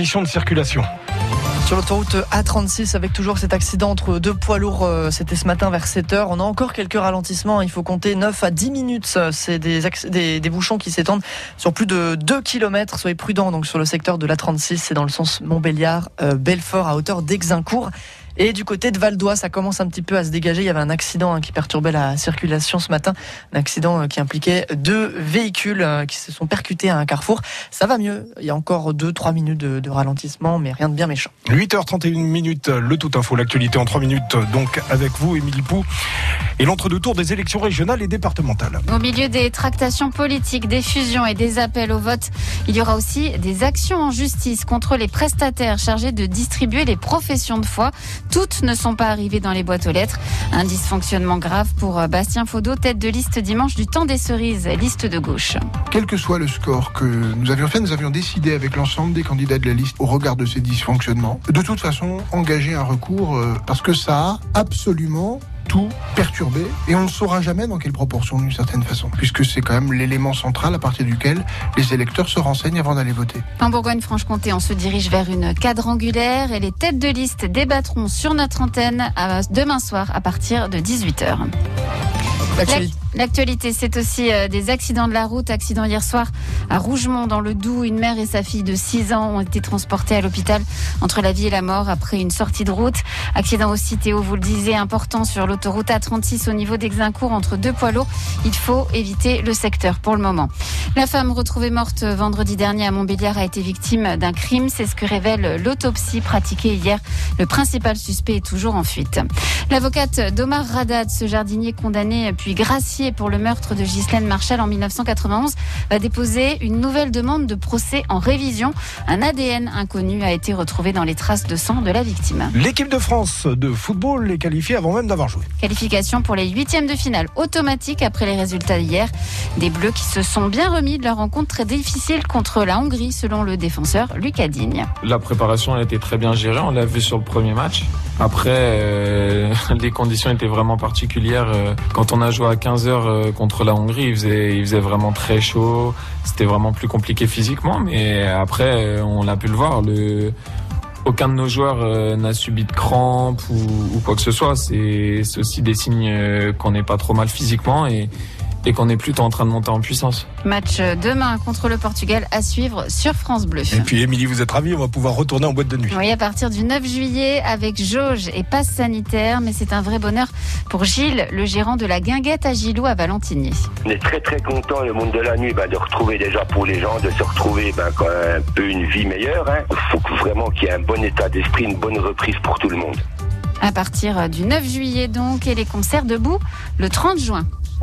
de circulation. Sur l'autoroute A36, avec toujours cet accident entre deux poids lourds, euh, c'était ce matin vers 7h. On a encore quelques ralentissements. Il faut compter 9 à 10 minutes. C'est des, des, bouchons qui s'étendent sur plus de 2 km. Soyez prudents donc sur le secteur de l'A36. C'est dans le sens Montbéliard-Belfort à hauteur d'Exincourt. Et du côté de Val d'Oise, ça commence un petit peu à se dégager. Il y avait un accident hein, qui perturbait la circulation ce matin. Un accident euh, qui impliquait deux véhicules euh, qui se sont percutés à un carrefour. Ça va mieux. Il y a encore 2-3 minutes de, ralentissement, mais rien de bien méchant. 8h31 minutes, le tout info, l'actualité en 3 minutes. Donc avec vous, Émilie Pou, et l'entre-deux tours des élections régionales et départementales. Au milieu des tractations politiques, des fusions et des appels au vote, il y aura aussi des actions en justice contre les prestataires chargés de distribuer les professions de foi. Toutes ne sont pas arrivées dans les boîtes aux lettres. Un dysfonctionnement grave pour euh, Bastien Faudot, tête de liste dimanche du temps des cerises, liste de gauche. Quel que soit le score que nous avions fait, nous avions décidé avec l'ensemble des candidats de la liste au regard de ces dysfonctionnements, de toute façon engager un recours euh, parce que ça a absolument tout perturbé et on ne saura jamais dans quelle proportion d'une certaine façon, puisque c'est quand même l'élément central à partir duquel les électeurs se renseignent avant d'aller voter. En Bourgogne-Franche-Comté, on se dirige vers une quadrangulaire et les têtes de liste débattront sur notre antenne demain soir à partir de 18h. L'actualité, c'est aussi euh, des accidents de la route. Accident hier soir à Rougemont, dans le Doubs. Une mère et sa fille de 6 ans ont été transportées à l'hôpital entre la vie et la mort après une sortie de route. Accident aussi, Théo, vous le disiez, important sur l'autoroute A36 au niveau d'Exincourt entre deux poids lourds. Il faut éviter le secteur pour le moment. La femme retrouvée morte vendredi dernier à Montbéliard a été victime d'un crime. C'est ce que révèle l'autopsie pratiquée hier. Le principal suspect est toujours en fuite. L'avocate d'Omar Radad, ce jardinier condamné puis gracié pour le meurtre de Ghislaine Marshall en 1991 va déposer une nouvelle demande de procès en révision. Un ADN inconnu a été retrouvé dans les traces de sang de la victime. L'équipe de France de football est qualifiée avant même d'avoir joué. Qualification pour les huitièmes de finale automatique après les résultats d'hier. Des Bleus qui se sont bien remis de leur rencontre très difficile contre la Hongrie selon le défenseur Lucas Digne. La préparation a été très bien gérée, on l'a vu sur le premier match. Après, euh, les conditions étaient vraiment particulières. Euh, quand on a joué à 15 heures euh, contre la Hongrie, il faisait, vraiment très chaud. C'était vraiment plus compliqué physiquement, mais après, on a pu le voir. Aucun de nos joueurs n'a subi de crampes ou, quoi que ce soit. C'est aussi des signes qu'on n'est pas trop mal physiquement et qu'on est plutôt en train de monter en puissance. Match demain contre le Portugal à suivre sur France Bleu. Et puis Émilie, vous êtes ravie, on va pouvoir retourner en boîte de nuit. Oui, à partir du 9 juillet avec jauge et passe sanitaire, mais c'est un vrai bonheur pour Gilles, le gérant de la guinguette à Gilou à Valentini. On est très très content le monde de la nuit bah, de retrouver déjà pour les gens, de se retrouver bah, un peu une vie meilleure. Il hein. faut vraiment qu'il y ait un bon état d'esprit, une bonne reprise pour tout le monde. À partir du 9 juillet donc et les concerts debout le 30 juin.